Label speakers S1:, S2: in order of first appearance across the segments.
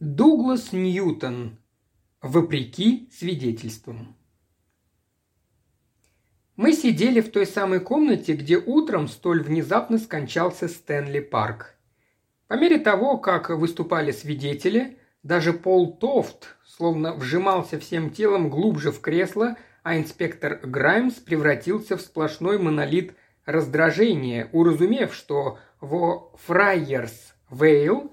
S1: Дуглас Ньютон. Вопреки свидетельствам. Мы сидели в той самой комнате, где утром столь внезапно скончался Стэнли Парк. По мере того, как выступали свидетели, даже Пол Тофт словно вжимался всем телом глубже в кресло, а инспектор Граймс превратился в сплошной монолит раздражения, уразумев, что во Фрайерс Вейл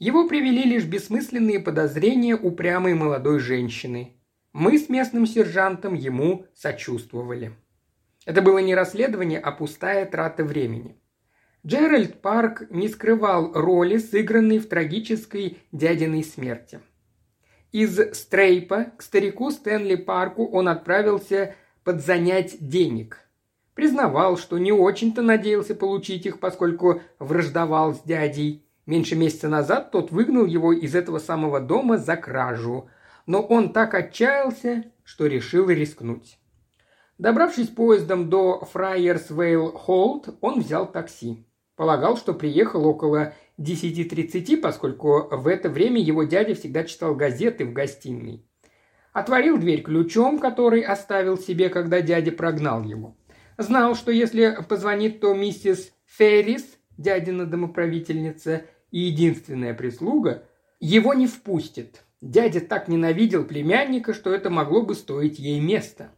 S1: его привели лишь бессмысленные подозрения упрямой молодой женщины. Мы с местным сержантом ему сочувствовали. Это было не расследование, а пустая трата времени. Джеральд Парк не скрывал роли, сыгранной в трагической дядиной смерти. Из Стрейпа к старику Стэнли Парку он отправился подзанять денег. Признавал, что не очень-то надеялся получить их, поскольку враждовал с дядей. Меньше месяца назад тот выгнал его из этого самого дома за кражу. Но он так отчаялся, что решил рискнуть. Добравшись поездом до Фрайерсвейл Холд, он взял такси. Полагал, что приехал около 10.30, поскольку в это время его дядя всегда читал газеты в гостиной. Отворил дверь ключом, который оставил себе, когда дядя прогнал его. Знал, что если позвонит, то миссис Феррис, дядина домоправительница и единственная прислуга, его не впустит. Дядя так ненавидел племянника, что это могло бы стоить ей места.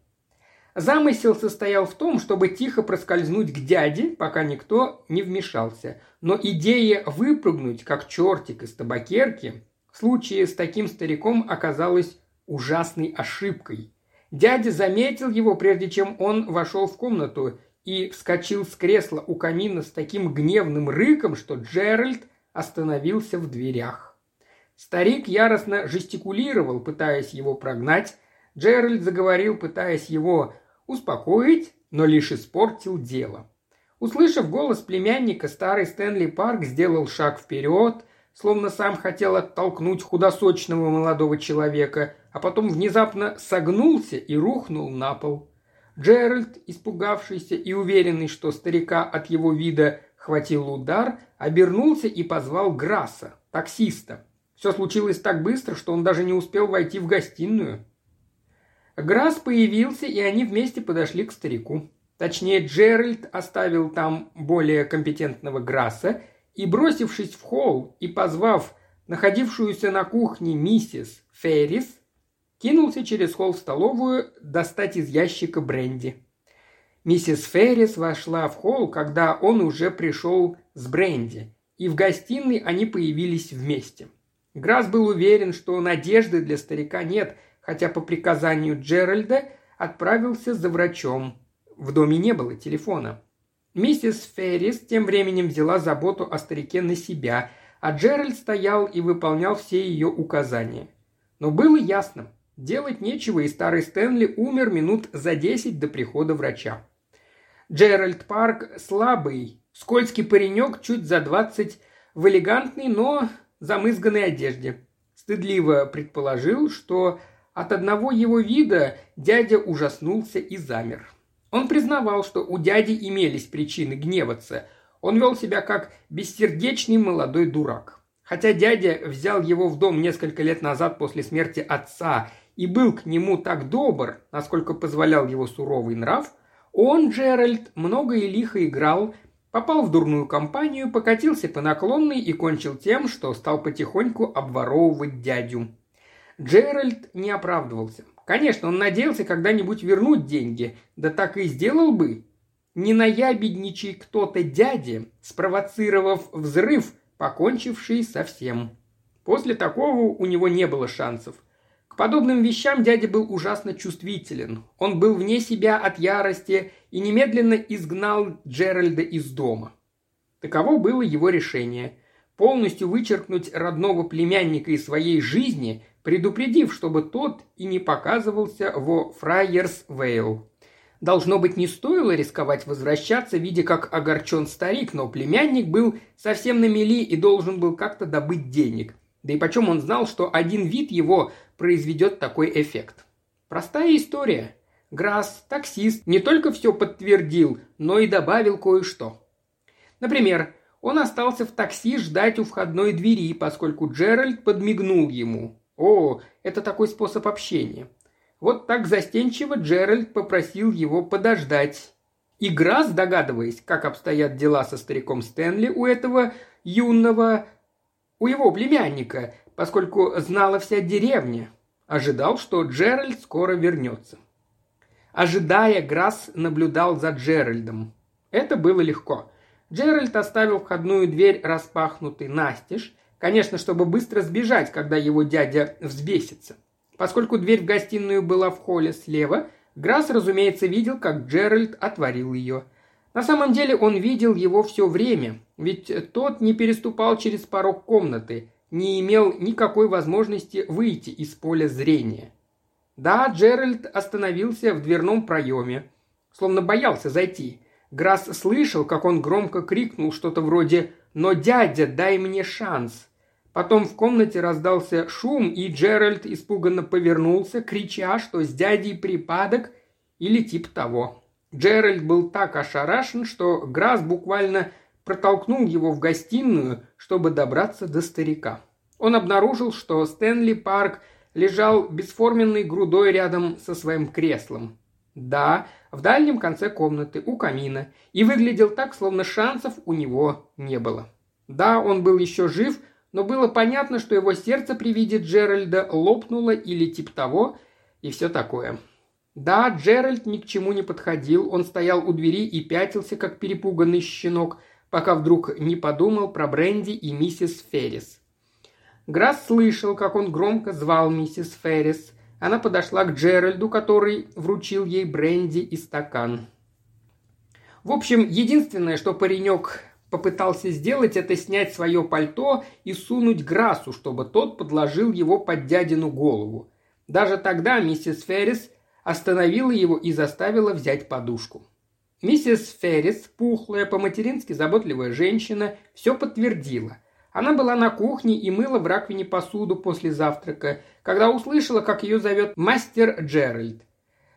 S1: Замысел состоял в том, чтобы тихо проскользнуть к дяде, пока никто не вмешался. Но идея выпрыгнуть, как чертик из табакерки, в случае с таким стариком оказалась ужасной ошибкой. Дядя заметил его, прежде чем он вошел в комнату, и вскочил с кресла у камина с таким гневным рыком, что Джеральд остановился в дверях. Старик яростно жестикулировал, пытаясь его прогнать. Джеральд заговорил, пытаясь его успокоить, но лишь испортил дело. Услышав голос племянника, старый Стэнли Парк сделал шаг вперед, словно сам хотел оттолкнуть худосочного молодого человека, а потом внезапно согнулся и рухнул на пол. Джеральд, испугавшийся и уверенный, что старика от его вида хватил удар, обернулся и позвал Грасса, таксиста. Все случилось так быстро, что он даже не успел войти в гостиную. Грасс появился, и они вместе подошли к старику. Точнее, Джеральд оставил там более компетентного Грасса и, бросившись в холл и позвав находившуюся на кухне миссис Феррис, кинулся через холл в столовую достать из ящика бренди. Миссис Феррис вошла в холл, когда он уже пришел с бренди, и в гостиной они появились вместе. Грасс был уверен, что надежды для старика нет – хотя по приказанию Джеральда отправился за врачом. В доме не было телефона. Миссис Феррис тем временем взяла заботу о старике на себя, а Джеральд стоял и выполнял все ее указания. Но было ясно, делать нечего, и старый Стэнли умер минут за десять до прихода врача. Джеральд Парк слабый, скользкий паренек, чуть за двадцать, в элегантной, но замызганной одежде. Стыдливо предположил, что от одного его вида дядя ужаснулся и замер. Он признавал, что у дяди имелись причины гневаться. Он вел себя как бессердечный молодой дурак. Хотя дядя взял его в дом несколько лет назад после смерти отца и был к нему так добр, насколько позволял его суровый нрав, он, Джеральд, много и лихо играл, попал в дурную компанию, покатился по наклонной и кончил тем, что стал потихоньку обворовывать дядю. Джеральд не оправдывался. Конечно, он надеялся когда-нибудь вернуть деньги, да так и сделал бы. Не наябедничай кто-то дяде, спровоцировав взрыв, покончивший со всем. После такого у него не было шансов. К подобным вещам дядя был ужасно чувствителен. Он был вне себя от ярости и немедленно изгнал Джеральда из дома. Таково было его решение. Полностью вычеркнуть родного племянника из своей жизни, предупредив, чтобы тот и не показывался во Фрайерс Вейл. Должно быть, не стоило рисковать возвращаться, видя, как огорчен старик, но племянник был совсем на мели и должен был как-то добыть денег. Да и почем он знал, что один вид его произведет такой эффект. Простая история. Грасс, таксист, не только все подтвердил, но и добавил кое-что. Например, Он остался в такси ждать у входной двери, поскольку Джеральд подмигнул ему. О, это такой способ общения. Вот так застенчиво Джеральд попросил его подождать. И Грасс, догадываясь, как обстоят дела со стариком Стэнли у этого юного, у его племянника, поскольку знала вся деревня, ожидал, что Джеральд скоро вернется. Ожидая, Грасс наблюдал за Джеральдом. Это было легко. Джеральд оставил входную дверь распахнутой настежь, конечно, чтобы быстро сбежать, когда его дядя взбесится. Поскольку дверь в гостиную была в холле слева, Грасс, разумеется, видел, как Джеральд отворил ее. На самом деле он видел его все время, ведь тот не переступал через порог комнаты, не имел никакой возможности выйти из поля зрения. Да, Джеральд остановился в дверном проеме, словно боялся зайти – Грасс слышал, как он громко крикнул что-то вроде «Но, дядя, дай мне шанс!». Потом в комнате раздался шум, и Джеральд испуганно повернулся, крича, что с дядей припадок или тип того. Джеральд был так ошарашен, что Грасс буквально протолкнул его в гостиную, чтобы добраться до старика. Он обнаружил, что Стэнли Парк лежал бесформенной грудой рядом со своим креслом. Да, в дальнем конце комнаты, у камина, и выглядел так, словно шансов у него не было. Да, он был еще жив, но было понятно, что его сердце при виде Джеральда лопнуло или тип того, и все такое. Да, Джеральд ни к чему не подходил, он стоял у двери и пятился, как перепуганный щенок, пока вдруг не подумал про Бренди и миссис Феррис. Грасс слышал, как он громко звал миссис Феррис – она подошла к Джеральду, который вручил ей бренди и стакан. В общем, единственное, что паренек попытался сделать, это снять свое пальто и сунуть Грасу, чтобы тот подложил его под дядину голову. Даже тогда миссис Феррис остановила его и заставила взять подушку. Миссис Феррис, пухлая, по-матерински заботливая женщина, все подтвердила. Она была на кухне и мыла в раковине посуду после завтрака, когда услышала, как ее зовет мастер Джеральд.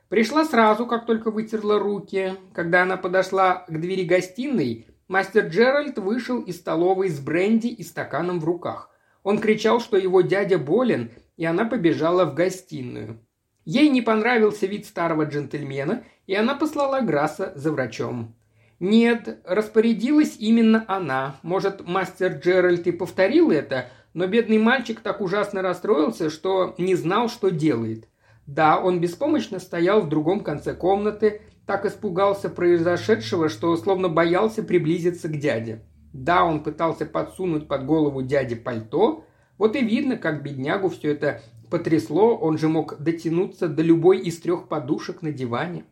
S1: Пришла сразу, как только вытерла руки. Когда она подошла к двери гостиной, мастер Джеральд вышел из столовой с бренди и стаканом в руках. Он кричал, что его дядя болен, и она побежала в гостиную. Ей не понравился вид старого джентльмена, и она послала Грасса за врачом. Нет, распорядилась именно она. Может, мастер Джеральд и повторил это, но бедный мальчик так ужасно расстроился, что не знал, что делает. Да, он беспомощно стоял в другом конце комнаты, так испугался произошедшего, что словно боялся приблизиться к дяде. Да, он пытался подсунуть под голову дяде пальто. Вот и видно, как беднягу все это потрясло, он же мог дотянуться до любой из трех подушек на диване.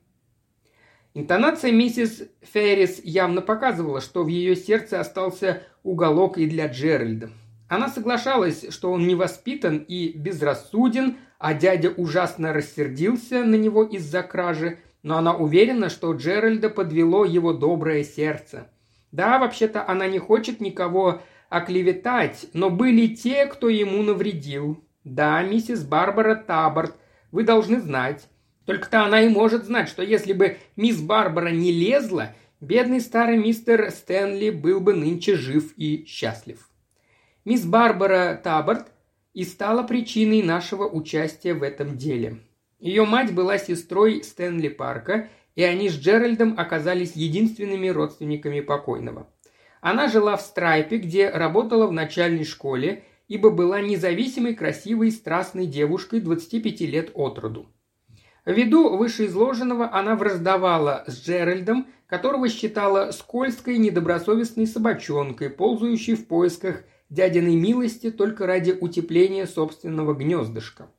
S1: Интонация миссис Феррис явно показывала, что в ее сердце остался уголок и для Джеральда. Она соглашалась, что он невоспитан и безрассуден, а дядя ужасно рассердился на него из-за кражи, но она уверена, что Джеральда подвело его доброе сердце. Да, вообще-то она не хочет никого оклеветать, но были те, кто ему навредил. Да, миссис Барбара Таборт, вы должны знать. Только-то она и может знать, что если бы мисс Барбара не лезла, бедный старый мистер Стэнли был бы нынче жив и счастлив. Мисс Барбара Таборт и стала причиной нашего участия в этом деле. Ее мать была сестрой Стэнли Парка, и они с Джеральдом оказались единственными родственниками покойного. Она жила в Страйпе, где работала в начальной школе, ибо была независимой, красивой, страстной девушкой 25 лет от роду. Ввиду вышеизложенного она враждовала с Джеральдом, которого считала скользкой, недобросовестной собачонкой, ползающей в поисках дядиной милости только ради утепления собственного гнездышка.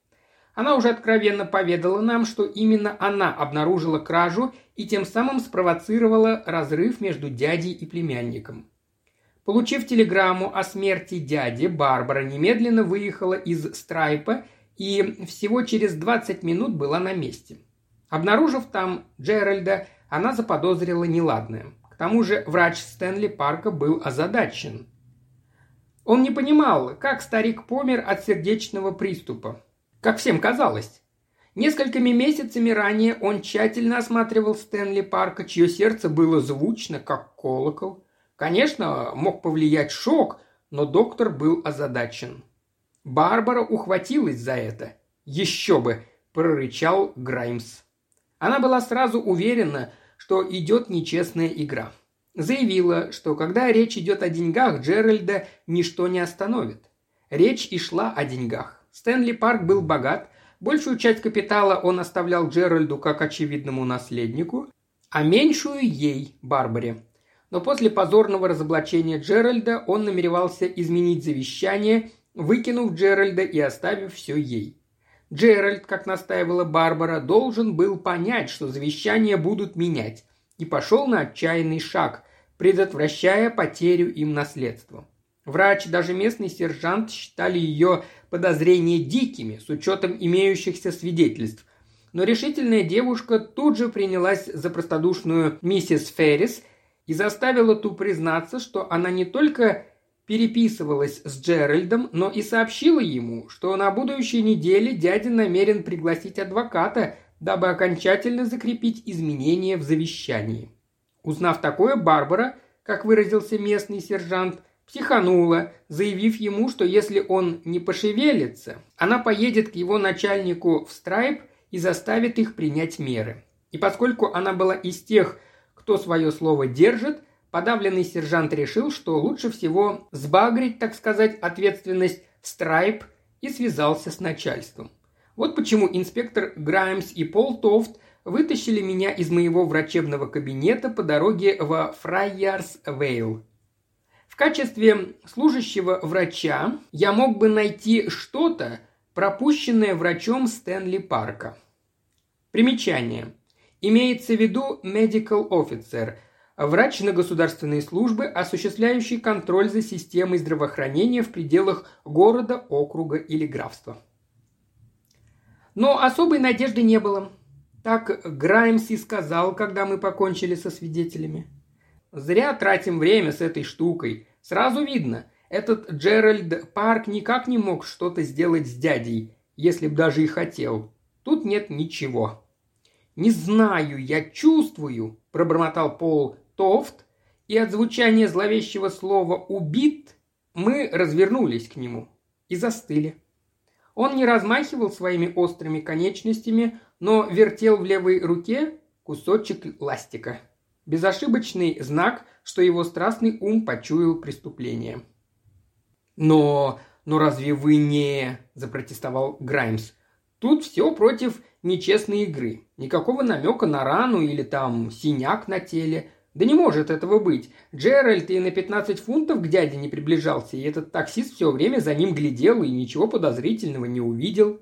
S1: Она уже откровенно поведала нам, что именно она обнаружила кражу и тем самым спровоцировала разрыв между дядей и племянником. Получив телеграмму о смерти дяди, Барбара немедленно выехала из Страйпа и всего через 20 минут была на месте. Обнаружив там Джеральда, она заподозрила неладное. К тому же врач Стэнли Парка был озадачен. Он не понимал, как старик помер от сердечного приступа. Как всем казалось. Несколькими месяцами ранее он тщательно осматривал Стэнли Парка, чье сердце было звучно, как колокол. Конечно, мог повлиять шок, но доктор был озадачен. Барбара ухватилась за это. «Еще бы!» – прорычал Граймс. Она была сразу уверена, что идет нечестная игра. Заявила, что когда речь идет о деньгах, Джеральда ничто не остановит. Речь и шла о деньгах. Стэнли Парк был богат, большую часть капитала он оставлял Джеральду как очевидному наследнику, а меньшую ей, Барбаре. Но после позорного разоблачения Джеральда он намеревался изменить завещание, выкинув Джеральда и оставив все ей. Джеральд, как настаивала Барбара, должен был понять, что завещания будут менять, и пошел на отчаянный шаг, предотвращая потерю им наследства. Врач, даже местный сержант считали ее подозрения дикими, с учетом имеющихся свидетельств, но решительная девушка тут же принялась за простодушную миссис Феррис и заставила ту признаться, что она не только переписывалась с Джеральдом, но и сообщила ему, что на будущей неделе дядя намерен пригласить адвоката, дабы окончательно закрепить изменения в завещании. Узнав такое, Барбара, как выразился местный сержант, психанула, заявив ему, что если он не пошевелится, она поедет к его начальнику в Страйп – и заставит их принять меры. И поскольку она была из тех, кто свое слово держит, подавленный сержант решил, что лучше всего сбагрить, так сказать, ответственность страйп и связался с начальством. Вот почему инспектор Граймс и Пол Тофт вытащили меня из моего врачебного кабинета по дороге во Фрайярс Вейл. В качестве служащего врача я мог бы найти что-то, пропущенное врачом Стэнли Парка. Примечание. Имеется в виду medical officer – врач на государственной службе, осуществляющий контроль за системой здравоохранения в пределах города, округа или графства. Но особой надежды не было. Так Граймс и сказал, когда мы покончили со свидетелями. Зря тратим время с этой штукой. Сразу видно, этот Джеральд Парк никак не мог что-то сделать с дядей, если б даже и хотел. Тут нет ничего. «Не знаю, я чувствую», – пробормотал Пол Тофт, и от звучания зловещего слова «убит» мы развернулись к нему и застыли. Он не размахивал своими острыми конечностями, но вертел в левой руке кусочек ластика. Безошибочный знак, что его страстный ум почуял преступление. «Но... но разве вы не...» – запротестовал Граймс. «Тут все против нечестной игры. Никакого намека на рану или там синяк на теле. Да не может этого быть. Джеральд и на 15 фунтов к дяде не приближался, и этот таксист все время за ним глядел и ничего подозрительного не увидел.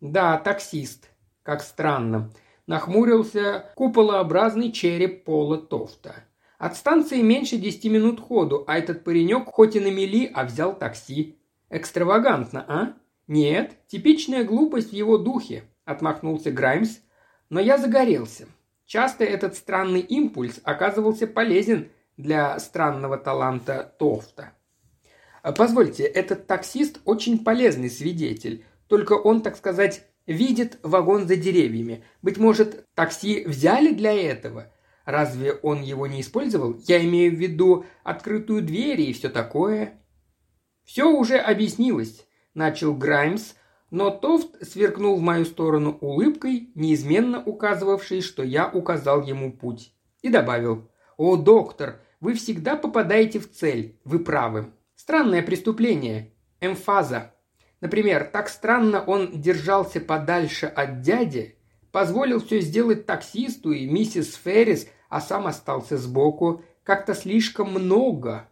S1: Да, таксист. Как странно. Нахмурился куполообразный череп Пола Тофта. От станции меньше десяти минут ходу, а этот паренек хоть и на мели, а взял такси. Экстравагантно, а? Нет, типичная глупость в его духе. – отмахнулся Граймс. «Но я загорелся. Часто этот странный импульс оказывался полезен для странного таланта Тофта. Позвольте, этот таксист очень полезный свидетель, только он, так сказать, видит вагон за деревьями. Быть может, такси взяли для этого? Разве он его не использовал? Я имею в виду открытую дверь и все такое. Все уже объяснилось, начал Граймс, но Тофт сверкнул в мою сторону улыбкой, неизменно указывавшей, что я указал ему путь. И добавил, «О, доктор, вы всегда попадаете в цель, вы правы. Странное преступление. Эмфаза. Например, так странно он держался подальше от дяди, позволил все сделать таксисту и миссис Феррис, а сам остался сбоку. Как-то слишком много.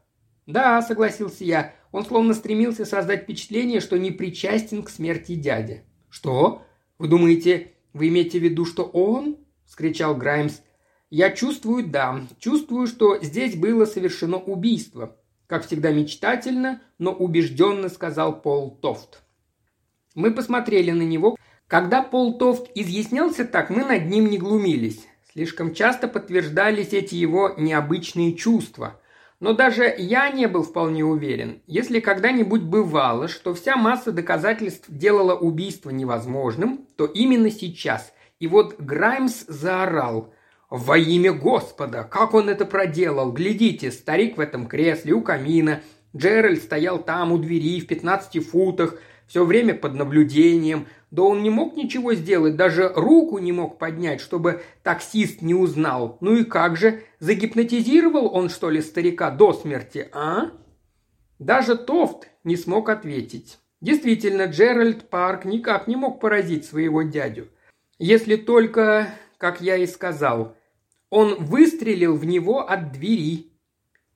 S1: Да, согласился я, он словно стремился создать впечатление, что не причастен к смерти дяди. «Что? Вы думаете, вы имеете в виду, что он?» – вскричал Граймс. «Я чувствую, да. Чувствую, что здесь было совершено убийство. Как всегда мечтательно, но убежденно сказал Пол Тофт. Мы посмотрели на него. Когда Пол Тофт изъяснялся так, мы над ним не глумились. Слишком часто подтверждались эти его необычные чувства – но даже я не был вполне уверен, если когда-нибудь бывало, что вся масса доказательств делала убийство невозможным, то именно сейчас. И вот Граймс заорал. «Во имя Господа! Как он это проделал? Глядите, старик в этом кресле у камина. Джеральд стоял там у двери в пятнадцати футах, все время под наблюдением. Да он не мог ничего сделать, даже руку не мог поднять, чтобы таксист не узнал. Ну и как же, загипнотизировал он, что ли, старика до смерти, а?» Даже Тофт не смог ответить. Действительно, Джеральд Парк никак не мог поразить своего дядю. Если только, как я и сказал, он выстрелил в него от двери.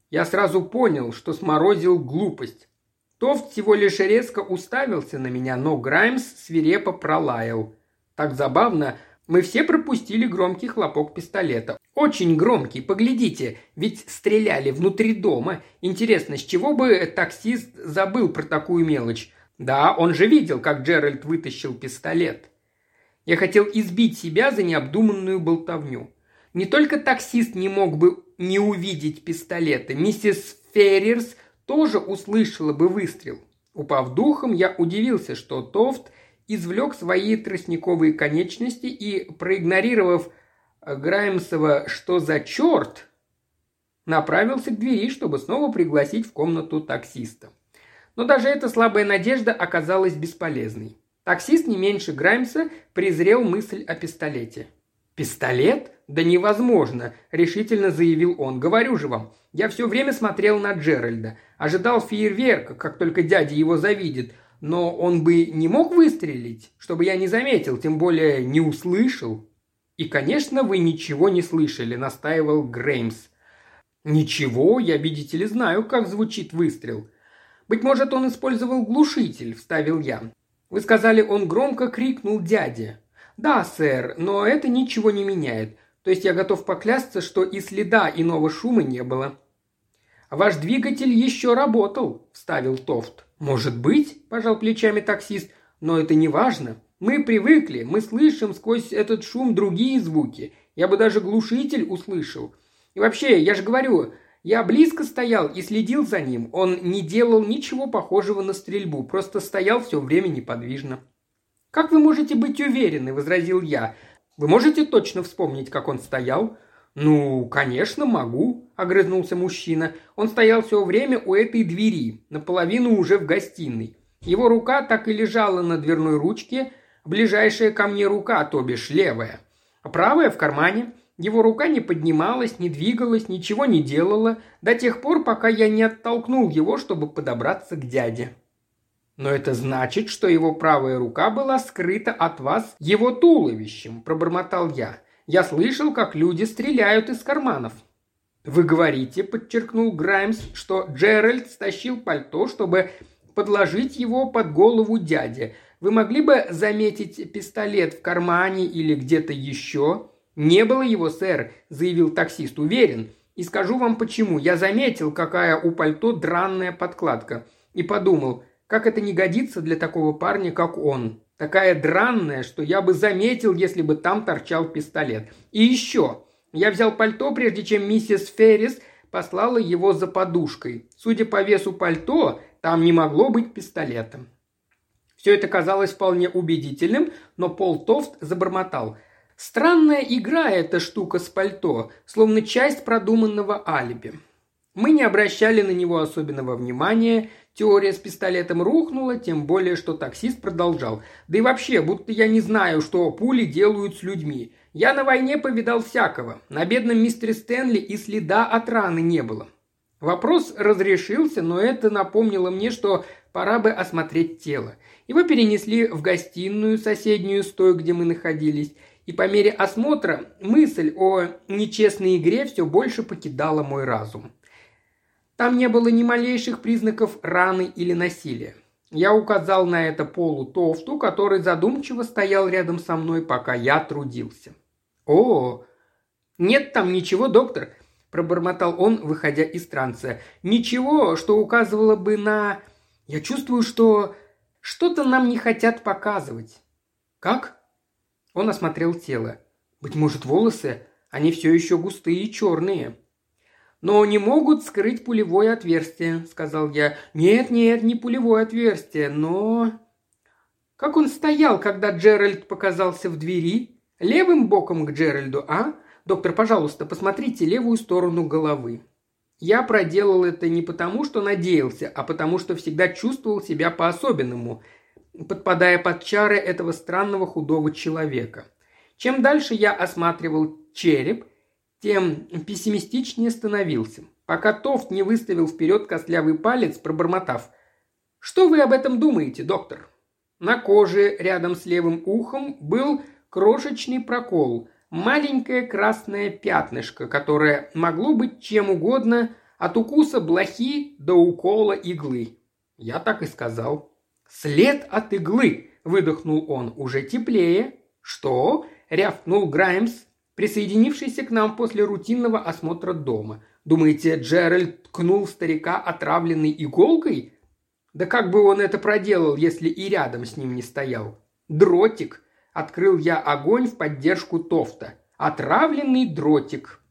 S1: Я сразу понял, что сморозил глупость. Тофт всего лишь резко уставился на меня, но Граймс свирепо пролаял. Так забавно, мы все пропустили громкий хлопок пистолета. Очень громкий, поглядите, ведь стреляли внутри дома. Интересно, с чего бы таксист забыл про такую мелочь? Да, он же видел, как Джеральд вытащил пистолет. Я хотел избить себя за необдуманную болтовню. Не только таксист не мог бы не увидеть пистолета, миссис Феррерс тоже услышала бы выстрел. Упав духом, я удивился, что Тофт извлек свои тростниковые конечности и, проигнорировав Граймсова «что за черт?», направился к двери, чтобы снова пригласить в комнату таксиста. Но даже эта слабая надежда оказалась бесполезной. Таксист не меньше Граймса презрел мысль о пистолете. «Пистолет? Да невозможно!» – решительно заявил он. «Говорю же вам, я все время смотрел на Джеральда. Ожидал фейерверка, как только дядя его завидит. Но он бы не мог выстрелить, чтобы я не заметил, тем более не услышал». «И, конечно, вы ничего не слышали», – настаивал Греймс. «Ничего, я, видите ли, знаю, как звучит выстрел». «Быть может, он использовал глушитель», – вставил я. «Вы сказали, он громко крикнул дяде. «Да, сэр, но это ничего не меняет. То есть я готов поклясться, что и следа иного шума не было». «Ваш двигатель еще работал», – вставил Тофт. «Может быть», – пожал плечами таксист, – «но это не важно. Мы привыкли, мы слышим сквозь этот шум другие звуки. Я бы даже глушитель услышал. И вообще, я же говорю, я близко стоял и следил за ним. Он не делал ничего похожего на стрельбу, просто стоял все время неподвижно. «Как вы можете быть уверены?» – возразил я. «Вы можете точно вспомнить, как он стоял?» «Ну, конечно, могу», – огрызнулся мужчина. Он стоял все время у этой двери, наполовину уже в гостиной. Его рука так и лежала на дверной ручке, ближайшая ко мне рука, то бишь левая. А правая в кармане. Его рука не поднималась, не двигалась, ничего не делала, до тех пор, пока я не оттолкнул его, чтобы подобраться к дяде. «Но это значит, что его правая рука была скрыта от вас его туловищем», – пробормотал я. «Я слышал, как люди стреляют из карманов». «Вы говорите», – подчеркнул Граймс, – «что Джеральд стащил пальто, чтобы подложить его под голову дяде. Вы могли бы заметить пистолет в кармане или где-то еще?» «Не было его, сэр», – заявил таксист, – «уверен. И скажу вам почему. Я заметил, какая у пальто дранная подкладка. И подумал, как это не годится для такого парня, как он? Такая дранная, что я бы заметил, если бы там торчал пистолет. И еще. Я взял пальто, прежде чем миссис Феррис послала его за подушкой. Судя по весу пальто, там не могло быть пистолета. Все это казалось вполне убедительным, но Пол Тофт забормотал. Странная игра эта штука с пальто, словно часть продуманного алиби. Мы не обращали на него особенного внимания, Теория с пистолетом рухнула, тем более, что таксист продолжал. Да и вообще, будто я не знаю, что пули делают с людьми. Я на войне повидал всякого. На бедном мистере Стэнли и следа от раны не было. Вопрос разрешился, но это напомнило мне, что пора бы осмотреть тело. Его перенесли в гостиную, соседнюю с той, где мы находились, и по мере осмотра мысль о нечестной игре все больше покидала мой разум. Там не было ни малейших признаков раны или насилия. Я указал на это Полу Тофту, который задумчиво стоял рядом со мной, пока я трудился. «О, нет там ничего, доктор», – пробормотал он, выходя из транса. «Ничего, что указывало бы на... Я чувствую, что что-то нам не хотят показывать». «Как?» Он осмотрел тело. «Быть может, волосы? Они все еще густые и черные» но не могут скрыть пулевое отверстие», — сказал я. «Нет, нет, не пулевое отверстие, но...» «Как он стоял, когда Джеральд показался в двери? Левым боком к Джеральду, а? Доктор, пожалуйста, посмотрите левую сторону головы. Я проделал это не потому, что надеялся, а потому, что всегда чувствовал себя по-особенному, подпадая под чары этого странного худого человека. Чем дальше я осматривал череп, тем пессимистичнее становился, пока Тофт не выставил вперед костлявый палец, пробормотав. «Что вы об этом думаете, доктор?» На коже рядом с левым ухом был крошечный прокол, маленькое красное пятнышко, которое могло быть чем угодно от укуса блохи до укола иглы. Я так и сказал. «След от иглы!» – выдохнул он. «Уже теплее». «Что?» – рявкнул Граймс, присоединившийся к нам после рутинного осмотра дома. «Думаете, Джеральд ткнул старика отравленной иголкой?» Да как бы он это проделал, если и рядом с ним не стоял? Дротик. Открыл я огонь в поддержку Тофта. Отравленный дротик.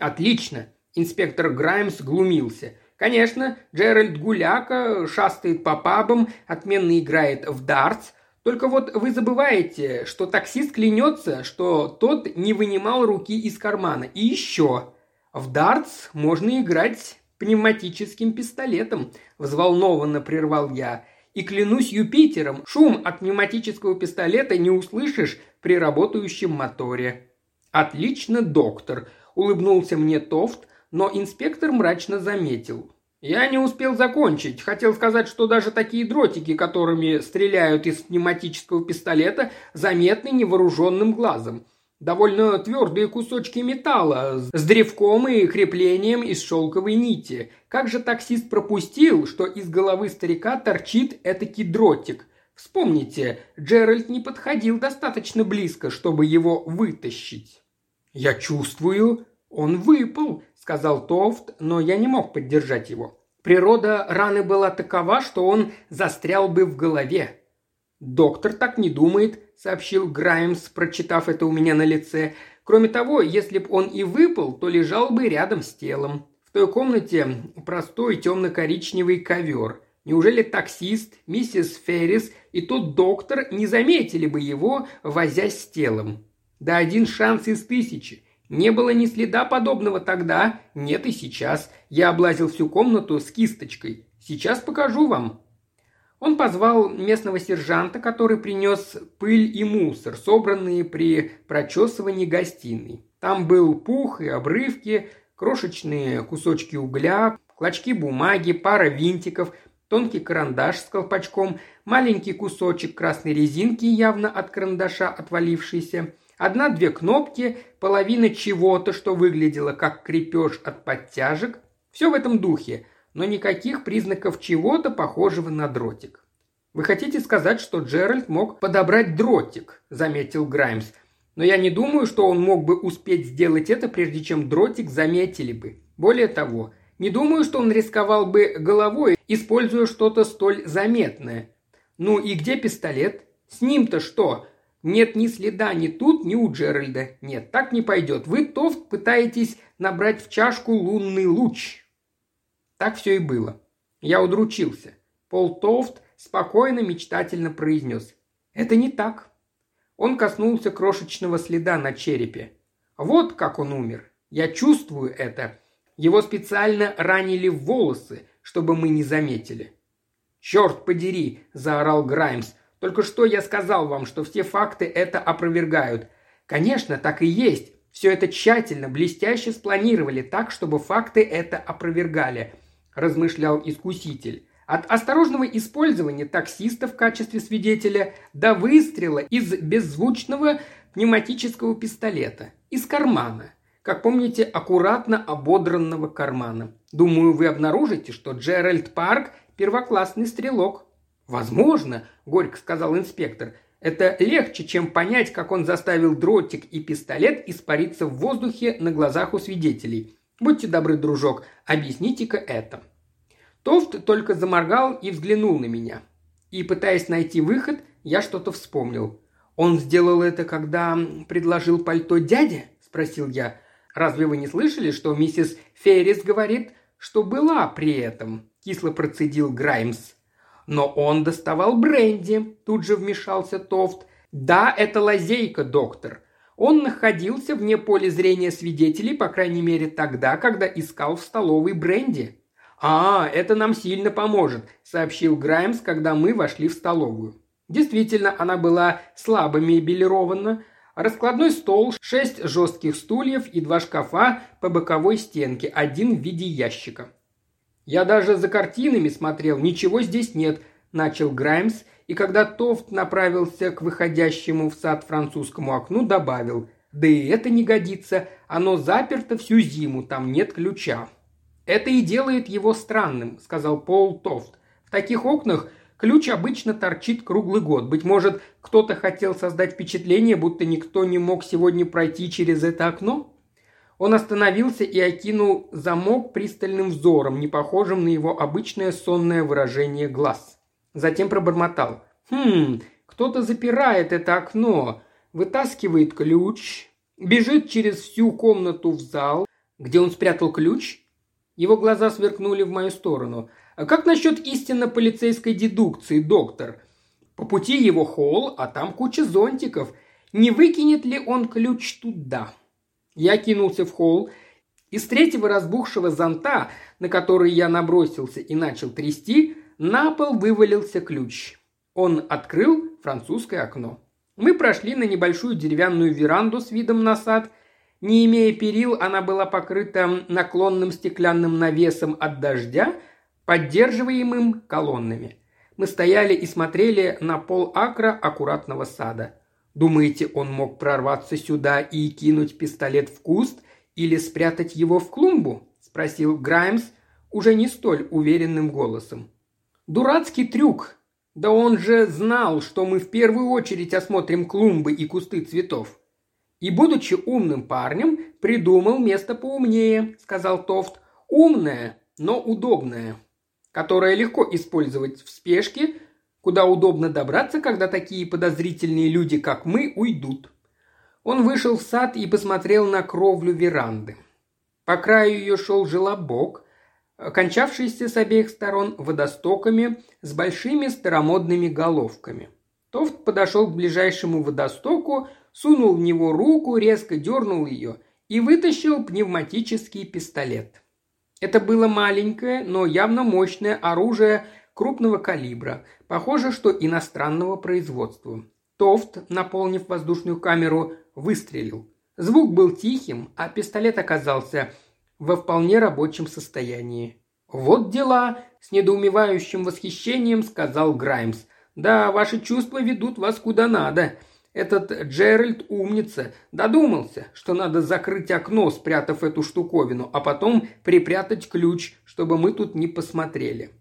S1: Отлично. Инспектор Граймс глумился. Конечно, Джеральд Гуляка шастает по пабам, отменно играет в дартс, только вот вы забываете, что таксист клянется, что тот не вынимал руки из кармана. И еще. В дартс можно играть пневматическим пистолетом», – взволнованно прервал я. «И клянусь Юпитером, шум от пневматического пистолета не услышишь при работающем моторе». «Отлично, доктор», – улыбнулся мне Тофт, но инспектор мрачно заметил. «Я не успел закончить. Хотел сказать, что даже такие дротики, которыми стреляют из пневматического пистолета, заметны невооруженным глазом. Довольно твердые кусочки металла с древком и креплением из шелковой нити. Как же таксист пропустил, что из головы старика торчит этакий дротик? Вспомните, Джеральд не подходил достаточно близко, чтобы его вытащить. «Я чувствую, он выпал», — сказал Тофт, но я не мог поддержать его. Природа раны была такова, что он застрял бы в голове. «Доктор так не думает», – сообщил Граймс, прочитав это у меня на лице. «Кроме того, если б он и выпал, то лежал бы рядом с телом. В той комнате простой темно-коричневый ковер. Неужели таксист, миссис Феррис и тот доктор не заметили бы его, возясь с телом? Да один шанс из тысячи. Не было ни следа подобного тогда, нет и сейчас. Я облазил всю комнату с кисточкой. Сейчас покажу вам. Он позвал местного сержанта, который принес пыль и мусор, собранные при прочесывании гостиной. Там был пух и обрывки, крошечные кусочки угля, клочки бумаги, пара винтиков, тонкий карандаш с колпачком, маленький кусочек красной резинки, явно от карандаша отвалившийся, одна-две кнопки, половина чего-то, что выглядело как крепеж от подтяжек. Все в этом духе – но никаких признаков чего-то похожего на дротик. «Вы хотите сказать, что Джеральд мог подобрать дротик?» – заметил Граймс. «Но я не думаю, что он мог бы успеть сделать это, прежде чем дротик заметили бы. Более того, не думаю, что он рисковал бы головой, используя что-то столь заметное. Ну и где пистолет? С ним-то что? Нет ни следа ни тут, ни у Джеральда. Нет, так не пойдет. Вы, Тофт, пытаетесь набрать в чашку лунный луч. Так все и было. Я удручился. Пол Тофт спокойно, мечтательно произнес. «Это не так». Он коснулся крошечного следа на черепе. Вот как он умер. Я чувствую это. Его специально ранили в волосы, чтобы мы не заметили. «Черт подери!» – заорал Граймс. «Только что я сказал вам, что все факты это опровергают. Конечно, так и есть. Все это тщательно, блестяще спланировали так, чтобы факты это опровергали размышлял искуситель. От осторожного использования таксиста в качестве свидетеля до выстрела из беззвучного пневматического пистолета, из кармана. Как помните, аккуратно ободранного кармана. Думаю, вы обнаружите, что Джеральд Парк – первоклассный стрелок. «Возможно», – горько сказал инспектор, – «это легче, чем понять, как он заставил дротик и пистолет испариться в воздухе на глазах у свидетелей. Будьте добры, дружок, объясните-ка это». Тофт только заморгал и взглянул на меня. И, пытаясь найти выход, я что-то вспомнил. «Он сделал это, когда предложил пальто дяде?» – спросил я. «Разве вы не слышали, что миссис Феррис говорит, что была при этом?» – кисло процедил Граймс. «Но он доставал бренди», – тут же вмешался Тофт. «Да, это лазейка, доктор. Он находился вне поля зрения свидетелей, по крайней мере тогда, когда искал в столовой бренди. «А, это нам сильно поможет», – сообщил Граймс, когда мы вошли в столовую. Действительно, она была слабо мебелирована. Раскладной стол, шесть жестких стульев и два шкафа по боковой стенке, один в виде ящика. «Я даже за картинами смотрел, ничего здесь нет», – начал Граймс, и когда Тофт направился к выходящему в сад французскому окну, добавил «Да и это не годится, оно заперто всю зиму, там нет ключа». «Это и делает его странным», – сказал Пол Тофт. «В таких окнах ключ обычно торчит круглый год. Быть может, кто-то хотел создать впечатление, будто никто не мог сегодня пройти через это окно?» Он остановился и окинул замок пристальным взором, не похожим на его обычное сонное выражение глаз. Затем пробормотал. «Хм, кто-то запирает это окно, вытаскивает ключ, бежит через всю комнату в зал, где он спрятал ключ, его глаза сверкнули в мою сторону. «А как насчет истинно полицейской дедукции, доктор? По пути его холл, а там куча зонтиков. Не выкинет ли он ключ туда?» Я кинулся в холл. Из третьего разбухшего зонта, на который я набросился и начал трясти, на пол вывалился ключ. Он открыл французское окно. Мы прошли на небольшую деревянную веранду с видом на сад – не имея перил, она была покрыта наклонным стеклянным навесом от дождя, поддерживаемым колоннами. Мы стояли и смотрели на пол акра аккуратного сада. Думаете, он мог прорваться сюда и кинуть пистолет в куст или спрятать его в клумбу? спросил Граймс уже не столь уверенным голосом. Дурацкий трюк. Да он же знал, что мы в первую очередь осмотрим клумбы и кусты цветов. И, будучи умным парнем, придумал место поумнее, сказал Тофт. Умное, но удобное, которое легко использовать в спешке, куда удобно добраться, когда такие подозрительные люди, как мы, уйдут. Он вышел в сад и посмотрел на кровлю веранды. По краю ее шел желобок, кончавшийся с обеих сторон водостоками с большими старомодными головками. Тофт подошел к ближайшему водостоку, сунул в него руку, резко дернул ее и вытащил пневматический пистолет. Это было маленькое, но явно мощное оружие крупного калибра, похоже, что иностранного производства. Тофт, наполнив воздушную камеру, выстрелил. Звук был тихим, а пистолет оказался во вполне рабочем состоянии. «Вот дела!» – с недоумевающим восхищением сказал Граймс. «Да, ваши чувства ведут вас куда надо. Этот Джеральд умница. Додумался, что надо закрыть окно, спрятав эту штуковину, а потом припрятать ключ, чтобы мы тут не посмотрели.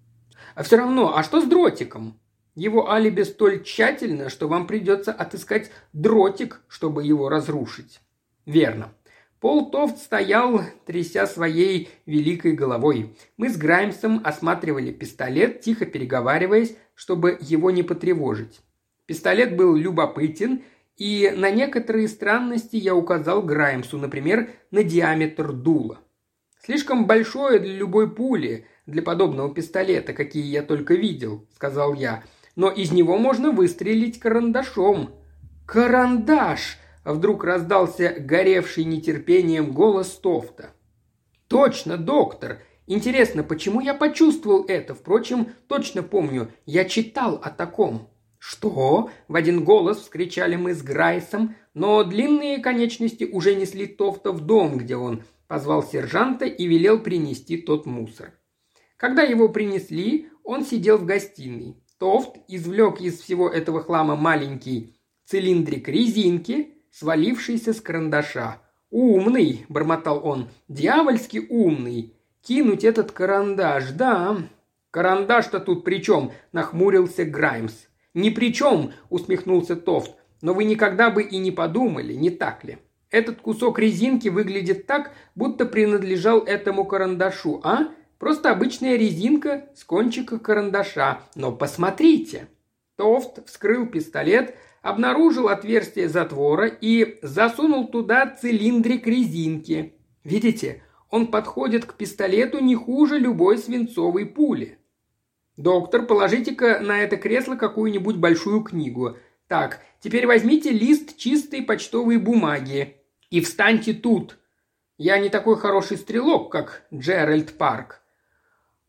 S1: А все равно, а что с дротиком? Его алиби столь тщательно, что вам придется отыскать дротик, чтобы его разрушить. Верно. Пол Тофт стоял, тряся своей великой головой. Мы с Граймсом осматривали пистолет, тихо переговариваясь, чтобы его не потревожить. Пистолет был любопытен, и на некоторые странности я указал Граймсу, например, на диаметр дула. «Слишком большое для любой пули, для подобного пистолета, какие я только видел», – сказал я. «Но из него можно выстрелить карандашом». «Карандаш!» – вдруг раздался горевший нетерпением голос Тофта. «Точно, доктор! Интересно, почему я почувствовал это? Впрочем, точно помню, я читал о таком». «Что?» – в один голос вскричали мы с Грайсом, но длинные конечности уже несли Тофта в дом, где он позвал сержанта и велел принести тот мусор. Когда его принесли, он сидел в гостиной. Тофт извлек из всего этого хлама маленький цилиндрик резинки, свалившийся с карандаша. «Умный!» – бормотал он. «Дьявольски умный! Кинуть этот карандаш, да!» «Карандаш-то тут при чем?» – нахмурился Граймс. «Ни при чем!» – усмехнулся Тофт. «Но вы никогда бы и не подумали, не так ли? Этот кусок резинки выглядит так, будто принадлежал этому карандашу, а? Просто обычная резинка с кончика карандаша. Но посмотрите!» Тофт вскрыл пистолет, обнаружил отверстие затвора и засунул туда цилиндрик резинки. Видите, он подходит к пистолету не хуже любой свинцовой пули. «Доктор, положите-ка на это кресло какую-нибудь большую книгу», Так, теперь возьмите лист чистой почтовой бумаги и встаньте тут. Я не такой хороший стрелок, как Джеральд Парк.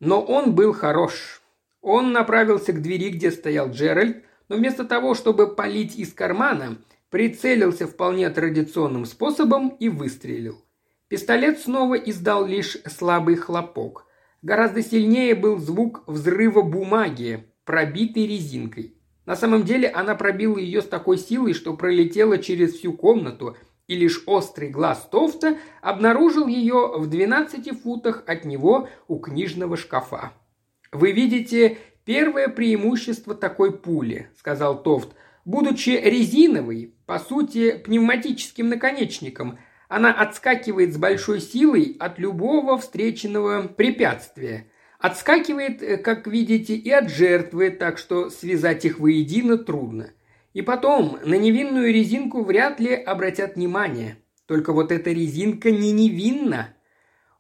S1: Но он был хорош. Он направился к двери, где стоял Джеральд, но вместо того, чтобы палить из кармана, прицелился вполне традиционным способом и выстрелил. Пистолет снова издал лишь слабый хлопок. Гораздо сильнее был звук взрыва бумаги, пробитой резинкой. На самом деле она пробила ее с такой силой, что пролетела через всю комнату, и лишь острый глаз Тофта обнаружил ее в 12 футах от него у книжного шкафа. «Вы видите первое преимущество такой пули», – сказал Тофт. «Будучи резиновой, по сути, пневматическим наконечником, она отскакивает с большой силой от любого встреченного препятствия. Отскакивает, э, как видите, и от жертвы, так что связать их воедино трудно. И потом, на невинную резинку вряд ли обратят внимание. Только вот эта резинка не невинна.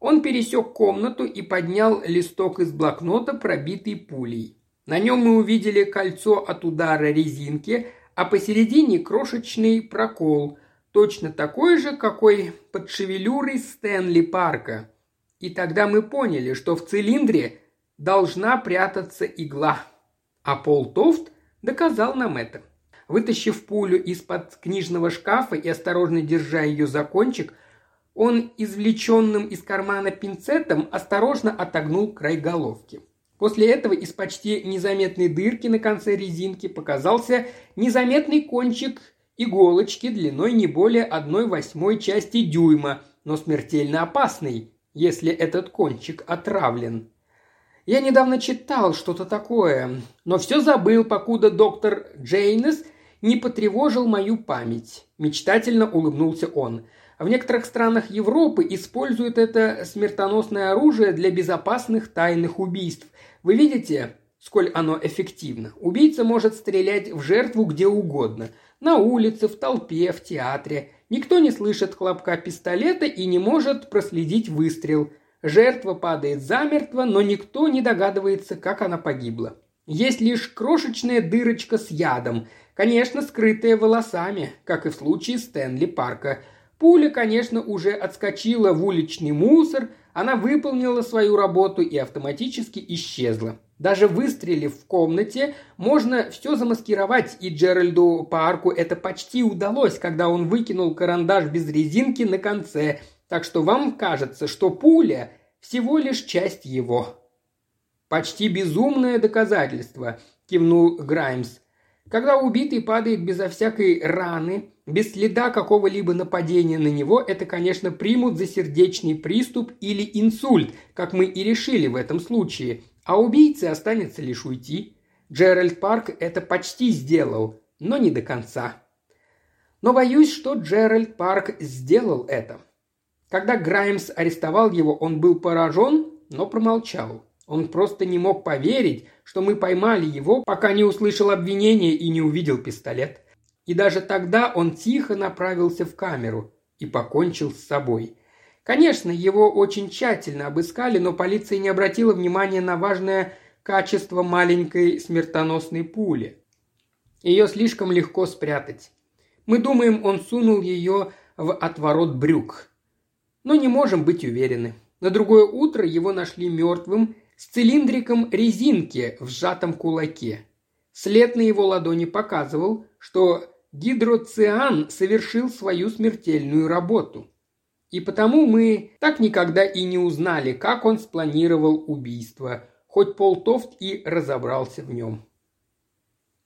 S1: Он пересек комнату и поднял листок из блокнота, пробитый пулей. На нем мы увидели кольцо от удара резинки, а посередине крошечный прокол, точно такой же, какой под шевелюрой Стэнли Парка. И тогда мы поняли, что в цилиндре должна прятаться игла. А Пол Тофт доказал нам это. Вытащив пулю из-под книжного шкафа и осторожно держа ее за кончик, он извлеченным из кармана пинцетом осторожно отогнул край головки. После этого из почти незаметной дырки на конце резинки показался незаметный кончик иголочки длиной не более одной восьмой части дюйма, но смертельно опасный, если этот кончик отравлен. Я недавно читал что-то такое, но все забыл, покуда доктор Джейнес не потревожил мою память. Мечтательно улыбнулся он. В некоторых странах Европы используют это смертоносное оружие для безопасных тайных убийств. Вы видите, сколь оно эффективно? Убийца может стрелять в жертву где угодно. На улице, в толпе, в театре. Никто не слышит хлопка пистолета и не может проследить выстрел. Жертва падает замертво, но никто не догадывается, как она погибла. Есть лишь крошечная дырочка с ядом, конечно, скрытая волосами, как и в случае Стэнли Парка. Пуля, конечно, уже отскочила в уличный мусор, она выполнила свою работу и автоматически исчезла. Даже выстрелив в комнате, можно все замаскировать, и Джеральду Парку это почти удалось, когда он выкинул карандаш без резинки на конце, так что вам кажется, что пуля всего лишь часть его. «Почти безумное доказательство», – кивнул Граймс. Когда убитый падает безо всякой раны, без следа какого-либо нападения на него, это, конечно, примут за сердечный приступ или инсульт, как мы и решили в этом случае – а убийце останется лишь уйти. Джеральд Парк это почти сделал, но не до конца. Но боюсь, что Джеральд Парк сделал это. Когда Граймс арестовал его, он был поражен, но промолчал. Он просто не мог поверить, что мы поймали его, пока не услышал обвинения и не увидел пистолет. И даже тогда он тихо направился в камеру и покончил с собой. Конечно, его очень тщательно обыскали, но полиция не обратила внимания на важное качество маленькой смертоносной пули. Ее слишком легко спрятать. Мы думаем, он сунул ее в отворот брюк. Но не можем быть уверены. На другое утро его нашли мертвым с цилиндриком резинки в сжатом кулаке. След на его ладони показывал, что гидроциан совершил свою смертельную работу – и потому мы так никогда и не узнали, как он спланировал убийство, хоть Пол Тофт и разобрался в нем.